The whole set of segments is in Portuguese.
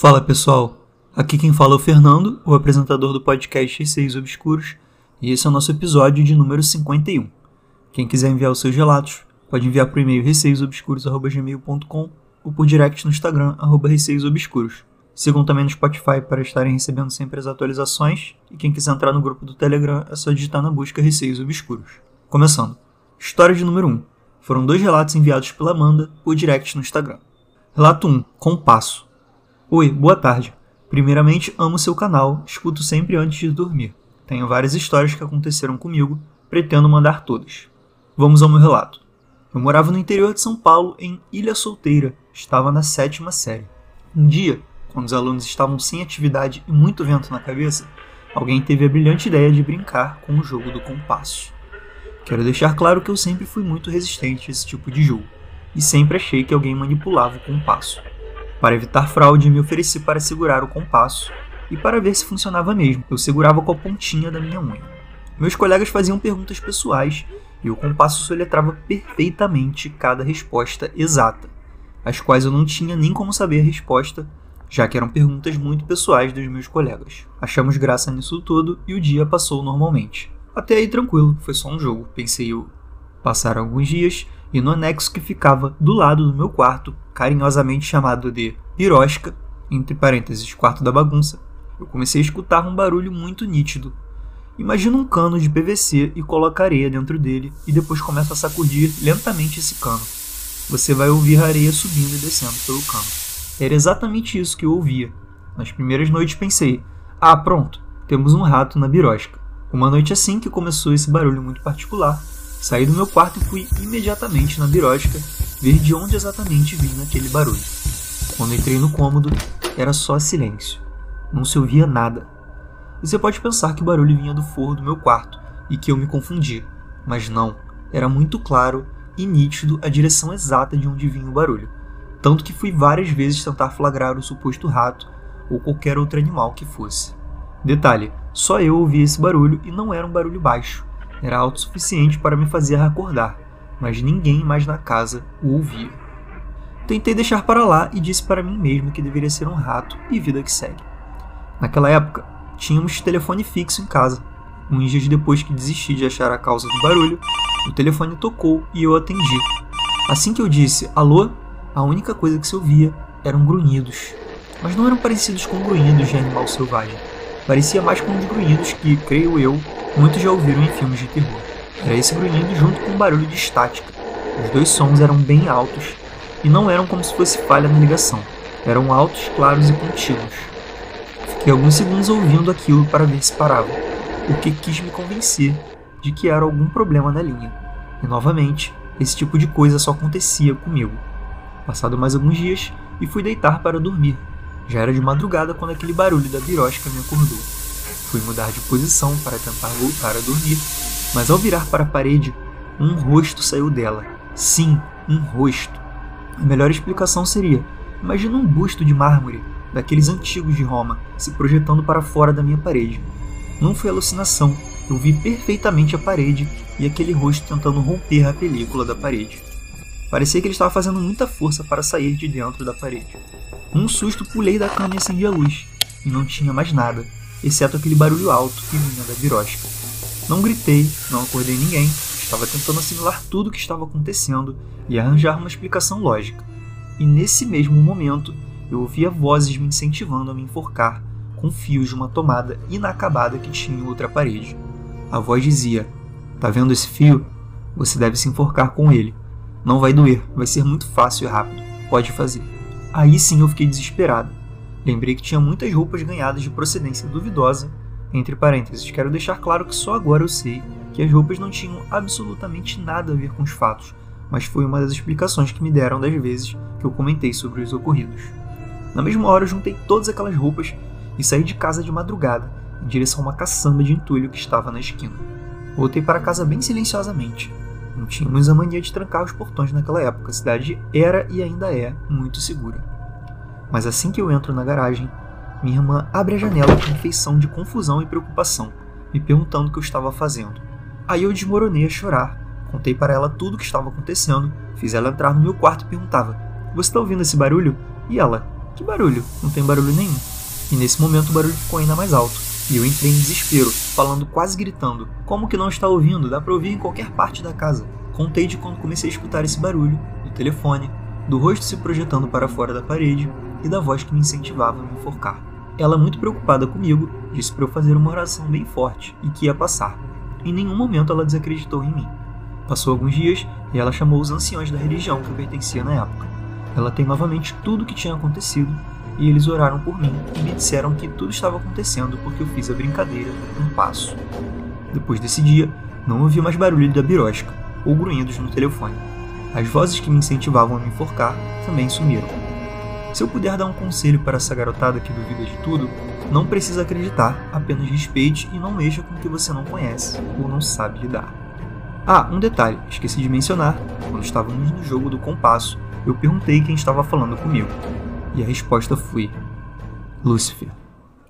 Fala pessoal, aqui quem fala é o Fernando, o apresentador do podcast Receios Obscuros, e esse é o nosso episódio de número 51. Quem quiser enviar os seus relatos, pode enviar por e-mail receiosobscuros.gmail.com ou por direct no Instagram, arroba receiosobscuros. Sigam também no Spotify para estarem recebendo sempre as atualizações, e quem quiser entrar no grupo do Telegram é só digitar na busca Receios Obscuros. Começando. História de número 1. Foram dois relatos enviados pela Amanda por direct no Instagram. Relato 1. Compasso. Oi, boa tarde. Primeiramente, amo seu canal, escuto sempre antes de dormir. Tenho várias histórias que aconteceram comigo, pretendo mandar todas. Vamos ao meu relato. Eu morava no interior de São Paulo, em Ilha Solteira, estava na sétima série. Um dia, quando os alunos estavam sem atividade e muito vento na cabeça, alguém teve a brilhante ideia de brincar com o jogo do compasso. Quero deixar claro que eu sempre fui muito resistente a esse tipo de jogo, e sempre achei que alguém manipulava o compasso. Para evitar fraude, me ofereci para segurar o compasso e para ver se funcionava mesmo. Eu segurava com a pontinha da minha unha. Meus colegas faziam perguntas pessoais e o compasso soletrava perfeitamente cada resposta exata, as quais eu não tinha nem como saber a resposta, já que eram perguntas muito pessoais dos meus colegas. Achamos graça nisso tudo e o dia passou normalmente. Até aí tranquilo, foi só um jogo, pensei eu. Passaram alguns dias e no anexo que ficava do lado do meu quarto, carinhosamente chamado de pirosca, entre parênteses, quarto da bagunça, eu comecei a escutar um barulho muito nítido. Imagina um cano de PVC e coloca areia dentro dele e depois começa a sacudir lentamente esse cano. Você vai ouvir a areia subindo e descendo pelo cano. Era exatamente isso que eu ouvia. Nas primeiras noites pensei: ah, pronto, temos um rato na birosca. Uma noite assim que começou esse barulho muito particular, Saí do meu quarto e fui imediatamente na birosca ver de onde exatamente vinha aquele barulho. Quando entrei no cômodo, era só silêncio. Não se ouvia nada. Você pode pensar que o barulho vinha do forro do meu quarto e que eu me confundi, mas não. Era muito claro e nítido a direção exata de onde vinha o barulho, tanto que fui várias vezes tentar flagrar o suposto rato ou qualquer outro animal que fosse. Detalhe: só eu ouvia esse barulho e não era um barulho baixo era alto o suficiente para me fazer acordar, mas ninguém mais na casa o ouvia. Tentei deixar para lá e disse para mim mesmo que deveria ser um rato e vida que segue. Naquela época, tínhamos telefone fixo em casa. Uns dias depois que desisti de achar a causa do barulho, o telefone tocou e eu atendi. Assim que eu disse alô, a única coisa que se ouvia eram grunhidos. Mas não eram parecidos com grunhidos de animal selvagem. Parecia mais com os grunhidos que, creio eu, muitos já ouviram em filmes de terror. Era esse grunhido junto com um barulho de estática. Os dois sons eram bem altos e não eram como se fosse falha na ligação. Eram altos, claros e contínuos. Fiquei alguns segundos ouvindo aquilo para ver se parava, porque quis me convencer de que era algum problema na linha. E novamente, esse tipo de coisa só acontecia comigo. Passado mais alguns dias, e fui deitar para dormir. Já era de madrugada quando aquele barulho da birosca me acordou. Fui mudar de posição para tentar voltar a dormir, mas ao virar para a parede, um rosto saiu dela. Sim, um rosto. A melhor explicação seria: imagina um busto de mármore, daqueles antigos de Roma, se projetando para fora da minha parede. Não foi alucinação, eu vi perfeitamente a parede e aquele rosto tentando romper a película da parede. Parecia que ele estava fazendo muita força para sair de dentro da parede. Um susto pulei da cama e acendi a luz, e não tinha mais nada exceto aquele barulho alto que vinha da birosca. Não gritei, não acordei ninguém, estava tentando assimilar tudo o que estava acontecendo e arranjar uma explicação lógica. E nesse mesmo momento, eu ouvia vozes me incentivando a me enforcar com fios de uma tomada inacabada que tinha em outra parede. A voz dizia: Tá vendo esse fio? Você deve se enforcar com ele. Não vai doer, vai ser muito fácil e rápido. Pode fazer. Aí sim eu fiquei desesperado. Lembrei que tinha muitas roupas ganhadas de procedência duvidosa. Entre parênteses, quero deixar claro que só agora eu sei que as roupas não tinham absolutamente nada a ver com os fatos, mas foi uma das explicações que me deram das vezes que eu comentei sobre os ocorridos. Na mesma hora, eu juntei todas aquelas roupas e saí de casa de madrugada, em direção a uma caçamba de entulho que estava na esquina. Voltei para casa bem silenciosamente. Não tínhamos a mania de trancar os portões naquela época, a cidade era e ainda é muito segura. Mas assim que eu entro na garagem, minha irmã abre a janela com feição de confusão e preocupação, me perguntando o que eu estava fazendo. Aí eu desmoronei a chorar, contei para ela tudo o que estava acontecendo, fiz ela entrar no meu quarto e perguntava: Você está ouvindo esse barulho? E ela: Que barulho? Não tem barulho nenhum. E nesse momento o barulho ficou ainda mais alto. E eu entrei em desespero, falando quase gritando. Como que não está ouvindo? Dá pra ouvir em qualquer parte da casa. Contei de quando comecei a escutar esse barulho, do telefone, do rosto se projetando para fora da parede e da voz que me incentivava a me enforcar. Ela, muito preocupada comigo, disse para eu fazer uma oração bem forte e que ia passar. Em nenhum momento ela desacreditou em mim. Passou alguns dias e ela chamou os anciões da religião que eu pertencia na época. Ela tem novamente tudo o que tinha acontecido e eles oraram por mim e me disseram que tudo estava acontecendo porque eu fiz a brincadeira um passo. Depois desse dia, não ouvi mais barulho da birosca ou grunhidos no telefone. As vozes que me incentivavam a me enforcar também sumiram. Se eu puder dar um conselho para essa garotada que duvida de tudo, não precisa acreditar, apenas respeite e não mexa com o que você não conhece ou não sabe lidar. Ah, um detalhe, esqueci de mencionar, quando estávamos no jogo do compasso, eu perguntei quem estava falando comigo. E a resposta foi Lúcifer.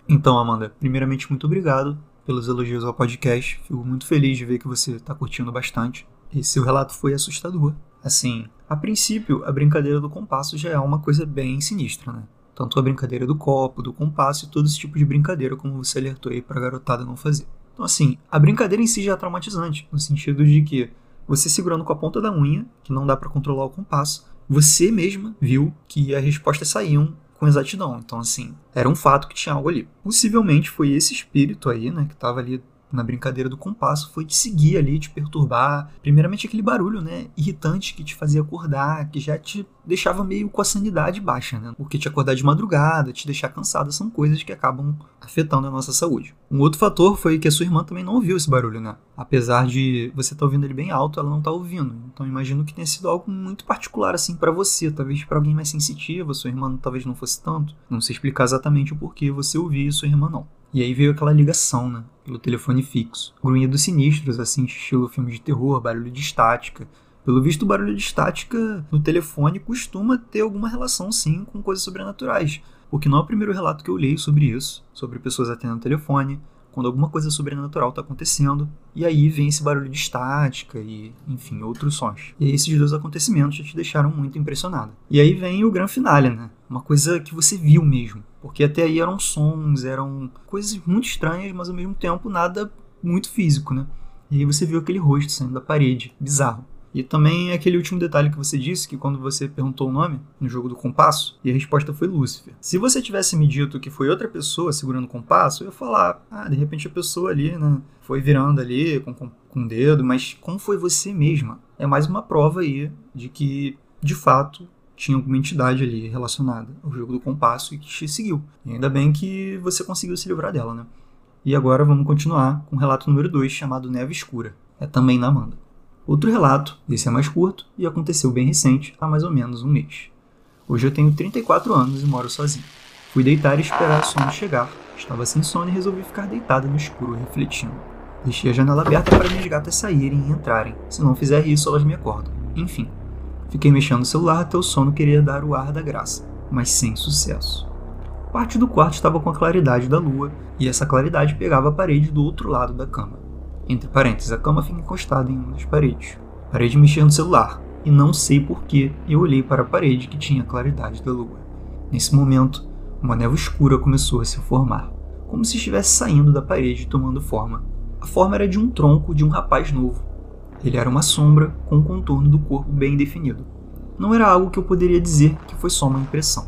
Então, Amanda, primeiramente, muito obrigado pelos elogios ao podcast. Fico muito feliz de ver que você está curtindo bastante. E seu relato foi assustador. Assim, a princípio, a brincadeira do compasso já é uma coisa bem sinistra, né? Tanto a brincadeira do copo, do compasso e todo esse tipo de brincadeira, como você alertou aí pra garotada não fazer. Então, assim, a brincadeira em si já é traumatizante, no sentido de que você segurando com a ponta da unha, que não dá para controlar o compasso, você mesma viu que as respostas saíam com exatidão. Então, assim, era um fato que tinha algo ali. Possivelmente foi esse espírito aí, né, que estava ali na brincadeira do compasso foi te seguir ali, te perturbar. Primeiramente aquele barulho, né, irritante que te fazia acordar, que já te deixava meio com a sanidade baixa, né? Porque te acordar de madrugada, te deixar cansada são coisas que acabam afetando a nossa saúde. Um outro fator foi que a sua irmã também não ouviu esse barulho, né? Apesar de você estar tá ouvindo ele bem alto, ela não está ouvindo. Então imagino que tenha sido algo muito particular assim para você, talvez para alguém mais sensitivo, sua irmã talvez não fosse tanto. Não sei explicar exatamente o porquê você ouvia e sua irmã não. E aí veio aquela ligação, né? Pelo telefone fixo. Grunhidos sinistros, assim, estilo filme de terror, barulho de estática. Pelo visto, o barulho de estática no telefone costuma ter alguma relação, sim, com coisas sobrenaturais. Porque não é o primeiro relato que eu leio sobre isso, sobre pessoas atendendo o telefone, quando alguma coisa sobrenatural está acontecendo, e aí vem esse barulho de estática e, enfim, outros sons. E esses dois acontecimentos já te deixaram muito impressionado. E aí vem o grande finale, né? Uma coisa que você viu mesmo. Porque até aí eram sons, eram coisas muito estranhas, mas ao mesmo tempo nada muito físico, né? E aí você viu aquele rosto saindo da parede, bizarro. E também aquele último detalhe que você disse, que quando você perguntou o nome no jogo do compasso, e a resposta foi Lúcifer. Se você tivesse me dito que foi outra pessoa segurando o compasso, eu ia falar, ah, de repente a pessoa ali, né, foi virando ali com, com, com o dedo, mas como foi você mesma? É mais uma prova aí de que, de fato, tinha alguma entidade ali relacionada ao jogo do compasso e que te seguiu. E ainda bem que você conseguiu se livrar dela, né? E agora vamos continuar com o relato número 2, chamado Neve Escura. É também na Amanda. Outro relato, esse é mais curto e aconteceu bem recente, há mais ou menos um mês. Hoje eu tenho 34 anos e moro sozinho. Fui deitar e esperar o sono chegar. Estava sem sono e resolvi ficar deitado no escuro, refletindo. Deixei a janela aberta para minhas gatas saírem e entrarem. Se não fizer isso, elas me acordam. Enfim, fiquei mexendo no celular até o sono querer dar o ar da graça, mas sem sucesso. Parte do quarto estava com a claridade da lua e essa claridade pegava a parede do outro lado da cama. Entre parênteses, a cama fica encostada em uma das paredes. Parei de mexer no celular, e não sei porquê eu olhei para a parede que tinha a claridade da lua. Nesse momento, uma névoa escura começou a se formar, como se estivesse saindo da parede tomando forma. A forma era de um tronco de um rapaz novo. Ele era uma sombra com o contorno do corpo bem definido. Não era algo que eu poderia dizer que foi só uma impressão.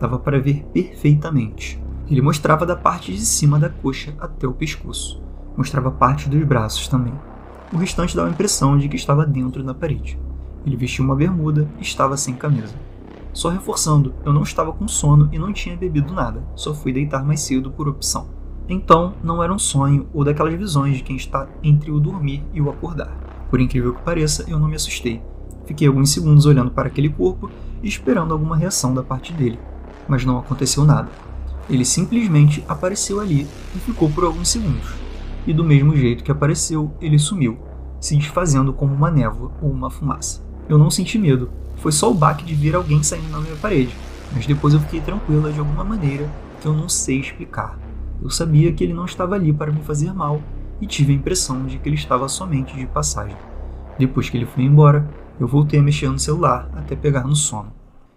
Dava para ver perfeitamente. Ele mostrava da parte de cima da coxa até o pescoço mostrava parte dos braços também. O restante dava a impressão de que estava dentro da parede. Ele vestia uma bermuda e estava sem camisa. Só reforçando, eu não estava com sono e não tinha bebido nada, só fui deitar mais cedo por opção. Então, não era um sonho ou daquelas visões de quem está entre o dormir e o acordar. Por incrível que pareça, eu não me assustei. Fiquei alguns segundos olhando para aquele corpo e esperando alguma reação da parte dele, mas não aconteceu nada. Ele simplesmente apareceu ali e ficou por alguns segundos e do mesmo jeito que apareceu, ele sumiu, se desfazendo como uma névoa ou uma fumaça. Eu não senti medo, foi só o baque de ver alguém saindo na minha parede, mas depois eu fiquei tranquila de alguma maneira que eu não sei explicar. Eu sabia que ele não estava ali para me fazer mal e tive a impressão de que ele estava somente de passagem. Depois que ele foi embora, eu voltei a mexer no celular até pegar no sono.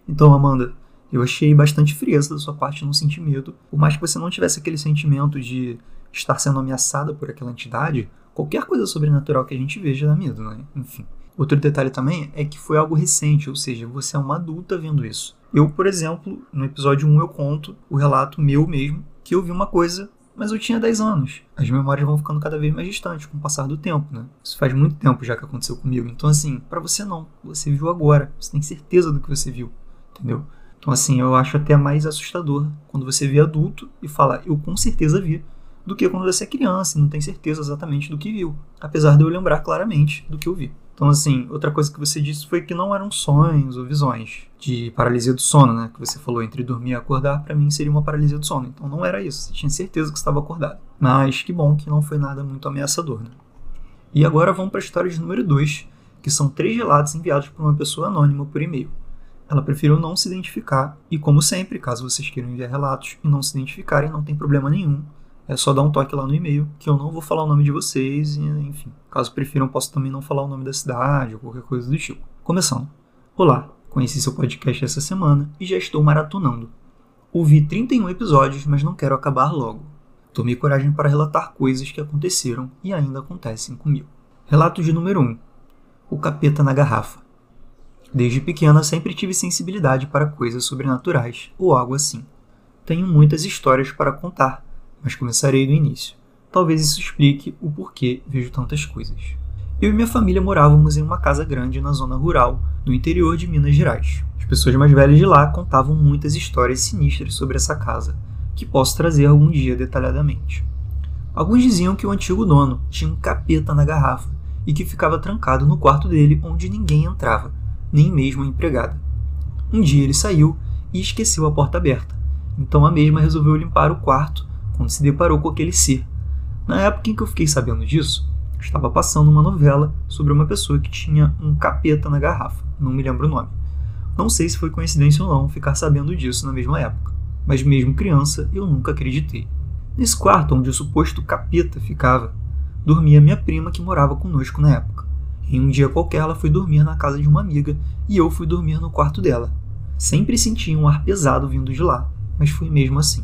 Então, Amanda, Eu achei bastante frieza da sua parte não sentir medo, por mais que você não tivesse aquele sentimento de estar sendo ameaçada por aquela entidade, qualquer coisa sobrenatural que a gente veja dá medo, né? Enfim. Outro detalhe também é que foi algo recente, ou seja, você é uma adulta vendo isso. Eu, por exemplo, no episódio 1 eu conto o relato meu mesmo, que eu vi uma coisa, mas eu tinha 10 anos. As memórias vão ficando cada vez mais distantes com o passar do tempo, né? Isso faz muito tempo já que aconteceu comigo. Então, assim, para você não. Você viu agora. Você tem certeza do que você viu, entendeu? Então, assim, eu acho até mais assustador quando você vê adulto e fala, eu com certeza vi, do que quando você é criança e não tem certeza exatamente do que viu, apesar de eu lembrar claramente do que eu vi. Então, assim, outra coisa que você disse foi que não eram sonhos ou visões de paralisia do sono, né? Que você falou entre dormir e acordar, para mim seria uma paralisia do sono. Então não era isso, você tinha certeza que estava acordado. Mas que bom que não foi nada muito ameaçador, né? E agora vamos para a história de número 2, que são três relatos enviados por uma pessoa anônima por e-mail. Ela preferiu não se identificar, e como sempre, caso vocês queiram enviar relatos e não se identificarem, não tem problema nenhum é só dar um toque lá no e-mail, que eu não vou falar o nome de vocês, e, enfim. Caso prefiram, posso também não falar o nome da cidade ou qualquer coisa do tipo. Começando. Olá, conheci seu podcast essa semana e já estou maratonando. Ouvi 31 episódios, mas não quero acabar logo. Tomei coragem para relatar coisas que aconteceram e ainda acontecem comigo. Relato de número 1. O capeta na garrafa. Desde pequena sempre tive sensibilidade para coisas sobrenaturais ou algo assim. Tenho muitas histórias para contar mas começarei do início. Talvez isso explique o porquê vejo tantas coisas. Eu e minha família morávamos em uma casa grande na zona rural, no interior de Minas Gerais. As pessoas mais velhas de lá contavam muitas histórias sinistras sobre essa casa, que posso trazer algum dia detalhadamente. Alguns diziam que o antigo dono tinha um capeta na garrafa e que ficava trancado no quarto dele onde ninguém entrava, nem mesmo a empregada. Um dia ele saiu e esqueceu a porta aberta, então a mesma resolveu limpar o quarto quando se deparou com aquele ser. Na época em que eu fiquei sabendo disso, estava passando uma novela sobre uma pessoa que tinha um capeta na garrafa, não me lembro o nome. Não sei se foi coincidência ou não ficar sabendo disso na mesma época, mas mesmo criança eu nunca acreditei. Nesse quarto onde o suposto capeta ficava, dormia minha prima que morava conosco na época. Em um dia qualquer ela foi dormir na casa de uma amiga e eu fui dormir no quarto dela. Sempre senti um ar pesado vindo de lá, mas foi mesmo assim.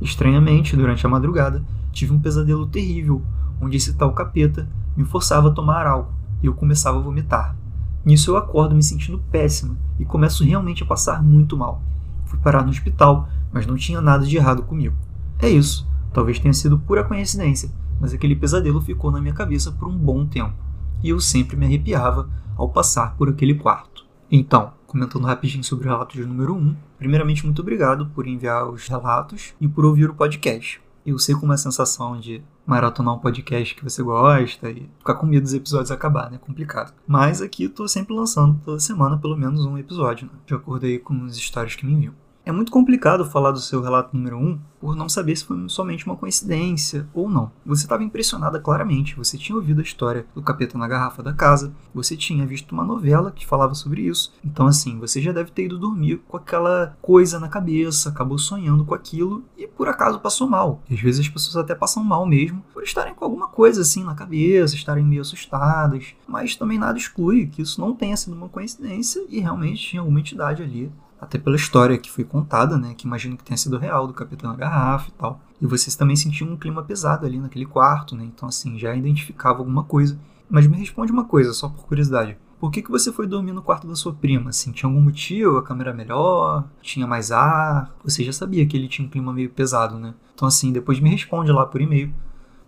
Estranhamente, durante a madrugada, tive um pesadelo terrível, onde esse tal capeta me forçava a tomar álcool e eu começava a vomitar. Nisso eu acordo me sentindo péssima e começo realmente a passar muito mal. Fui parar no hospital, mas não tinha nada de errado comigo. É isso, talvez tenha sido pura coincidência, mas aquele pesadelo ficou na minha cabeça por um bom tempo, e eu sempre me arrepiava ao passar por aquele quarto. Então, comentando rapidinho sobre o relato de número 1. Primeiramente, muito obrigado por enviar os relatos e por ouvir o podcast. Eu sei como é a sensação de maratonar um podcast que você gosta e ficar com medo dos episódios acabar, né? É complicado. Mas aqui eu tô sempre lançando toda semana pelo menos um episódio, né? De acordo aí com as histórias que me enviam. É muito complicado falar do seu relato número 1 um por não saber se foi somente uma coincidência ou não. Você estava impressionada claramente, você tinha ouvido a história do capeta na garrafa da casa, você tinha visto uma novela que falava sobre isso. Então, assim, você já deve ter ido dormir com aquela coisa na cabeça, acabou sonhando com aquilo e por acaso passou mal. E às vezes as pessoas até passam mal mesmo por estarem com alguma coisa assim na cabeça, estarem meio assustadas, mas também nada exclui que isso não tenha sido uma coincidência e realmente tinha alguma entidade ali até pela história que foi contada, né, que imagino que tenha sido real do capitão da garrafa e tal. E vocês também sentiam um clima pesado ali naquele quarto, né? Então assim, já identificava alguma coisa. Mas me responde uma coisa, só por curiosidade. Por que, que você foi dormir no quarto da sua prima? Assim, tinha algum motivo? A câmera melhor? Tinha mais ar? Você já sabia que ele tinha um clima meio pesado, né? Então, assim, depois me responde lá por e-mail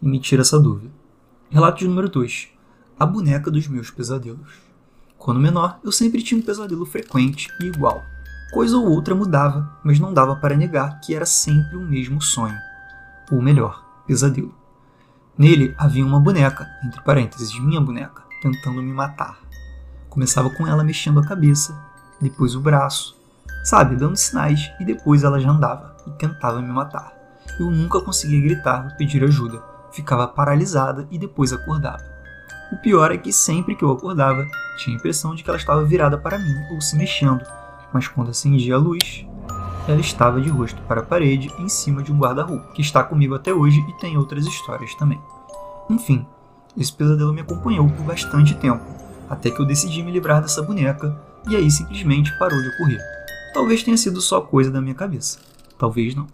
e me tira essa dúvida. Relato de número 2. A boneca dos meus pesadelos. Quando menor, eu sempre tinha um pesadelo frequente e igual. Coisa ou outra mudava, mas não dava para negar que era sempre o mesmo sonho. Ou melhor, pesadelo. Nele havia uma boneca, entre parênteses, minha boneca, tentando me matar. Começava com ela mexendo a cabeça, depois o braço, sabe, dando sinais, e depois ela já andava e tentava me matar. Eu nunca conseguia gritar ou pedir ajuda, ficava paralisada e depois acordava. O pior é que sempre que eu acordava, tinha a impressão de que ela estava virada para mim ou se mexendo, mas quando acendi a luz, ela estava de rosto para a parede em cima de um guarda-roupa, que está comigo até hoje e tem outras histórias também. Enfim, esse pesadelo me acompanhou por bastante tempo, até que eu decidi me livrar dessa boneca e aí simplesmente parou de ocorrer. Talvez tenha sido só coisa da minha cabeça. Talvez não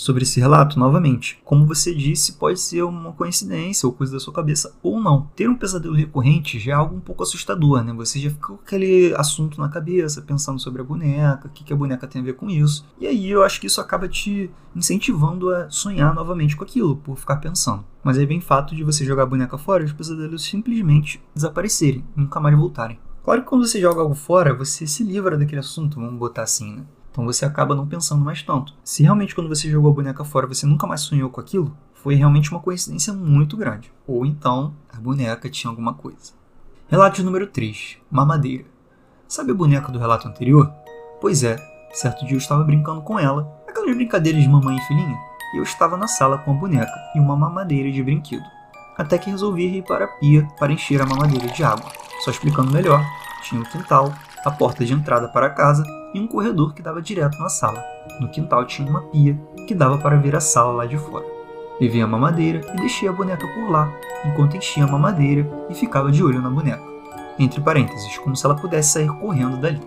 sobre esse relato, novamente, como você disse, pode ser uma coincidência ou coisa da sua cabeça ou não. Ter um pesadelo recorrente já é algo um pouco assustador, né? Você já fica com aquele assunto na cabeça, pensando sobre a boneca, o que, que a boneca tem a ver com isso. E aí eu acho que isso acaba te incentivando a sonhar novamente com aquilo, por ficar pensando. Mas aí vem o fato de você jogar a boneca fora e os pesadelos simplesmente desaparecerem, nunca mais voltarem. Claro que quando você joga algo fora, você se livra daquele assunto, vamos botar assim, né? Então você acaba não pensando mais tanto. Se realmente quando você jogou a boneca fora você nunca mais sonhou com aquilo, foi realmente uma coincidência muito grande. Ou então a boneca tinha alguma coisa. Relato número 3: Mamadeira. Sabe a boneca do relato anterior? Pois é, certo dia eu estava brincando com ela, aquelas brincadeiras de mamãe e filhinha, e eu estava na sala com a boneca e uma mamadeira de brinquedo. Até que resolvi ir para a pia para encher a mamadeira de água. Só explicando melhor, tinha o quintal, a porta de entrada para a casa e um corredor que dava direto na sala. No quintal tinha uma pia que dava para ver a sala lá de fora. Levei a mamadeira e deixei a boneca por lá, enquanto enchia a mamadeira e ficava de olho na boneca. Entre parênteses, como se ela pudesse sair correndo dali.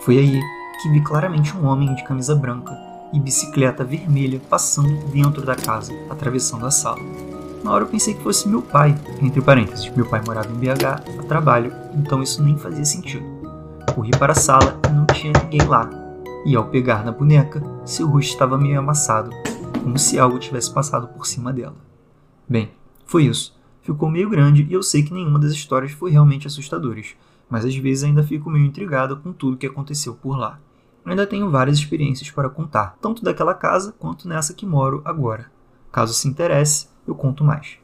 Foi aí que vi claramente um homem de camisa branca e bicicleta vermelha passando dentro da casa, atravessando a sala. Na hora eu pensei que fosse meu pai, entre parênteses, meu pai morava em BH a trabalho, então isso nem fazia sentido. Corri para a sala e não tinha ninguém lá. E ao pegar na boneca, seu rosto estava meio amassado, como se algo tivesse passado por cima dela. Bem, foi isso. Ficou meio grande e eu sei que nenhuma das histórias foi realmente assustadora, mas às vezes ainda fico meio intrigada com tudo que aconteceu por lá. ainda tenho várias experiências para contar, tanto daquela casa quanto nessa que moro agora. Caso se interesse, eu conto mais.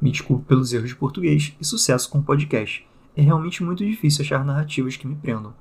Me desculpe pelos erros de português e sucesso com o podcast é realmente muito difícil achar narrativas que me prendam.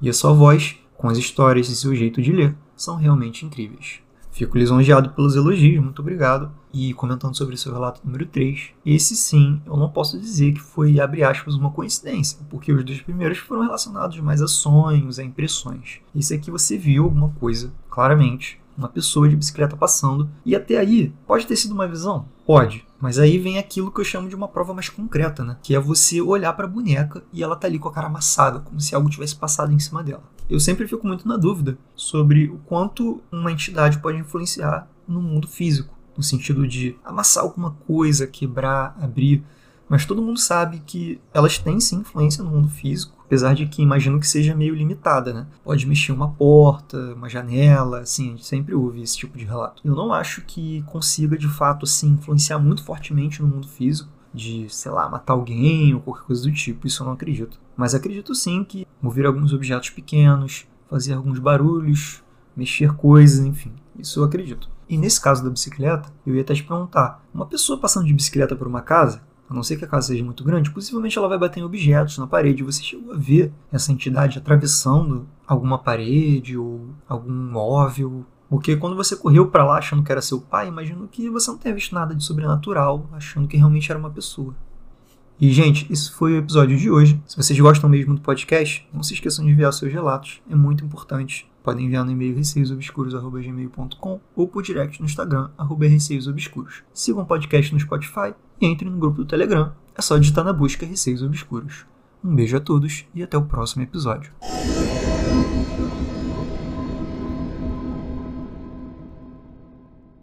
E a sua voz, com as histórias e seu jeito de ler, são realmente incríveis. Fico lisonjeado pelos elogios, muito obrigado. E comentando sobre seu relato número 3, esse sim, eu não posso dizer que foi, abre aspas, uma coincidência, porque os dois primeiros foram relacionados mais a sonhos, a impressões. Esse aqui você viu alguma coisa, claramente, uma pessoa de bicicleta passando, e até aí, pode ter sido uma visão? Pode. Mas aí vem aquilo que eu chamo de uma prova mais concreta, né? Que é você olhar para a boneca e ela tá ali com a cara amassada, como se algo tivesse passado em cima dela. Eu sempre fico muito na dúvida sobre o quanto uma entidade pode influenciar no mundo físico, no sentido de amassar alguma coisa, quebrar, abrir. Mas todo mundo sabe que elas têm sim influência no mundo físico apesar de que imagino que seja meio limitada, né? Pode mexer uma porta, uma janela, assim, a gente sempre ouve esse tipo de relato. Eu não acho que consiga, de fato, assim, influenciar muito fortemente no mundo físico, de, sei lá, matar alguém ou qualquer coisa do tipo, isso eu não acredito. Mas acredito sim que mover alguns objetos pequenos, fazer alguns barulhos, mexer coisas, enfim, isso eu acredito. E nesse caso da bicicleta, eu ia até te perguntar: uma pessoa passando de bicicleta por uma casa, a não ser que a casa seja muito grande, possivelmente ela vai bater em objetos na parede. Você chegou a ver essa entidade atravessando alguma parede ou algum móvel? Porque quando você correu para lá achando que era seu pai, imagino que você não tenha visto nada de sobrenatural, achando que realmente era uma pessoa. E, gente, isso foi o episódio de hoje. Se vocês gostam mesmo do podcast, não se esqueçam de enviar seus relatos, é muito importante. Podem enviar no e-mail receiosobscuros.gmail.com ou por direct no Instagram, arroba receiosobscuros. Sigam o podcast no Spotify e entre no grupo do Telegram. É só digitar na busca Receios Obscuros. Um beijo a todos e até o próximo episódio.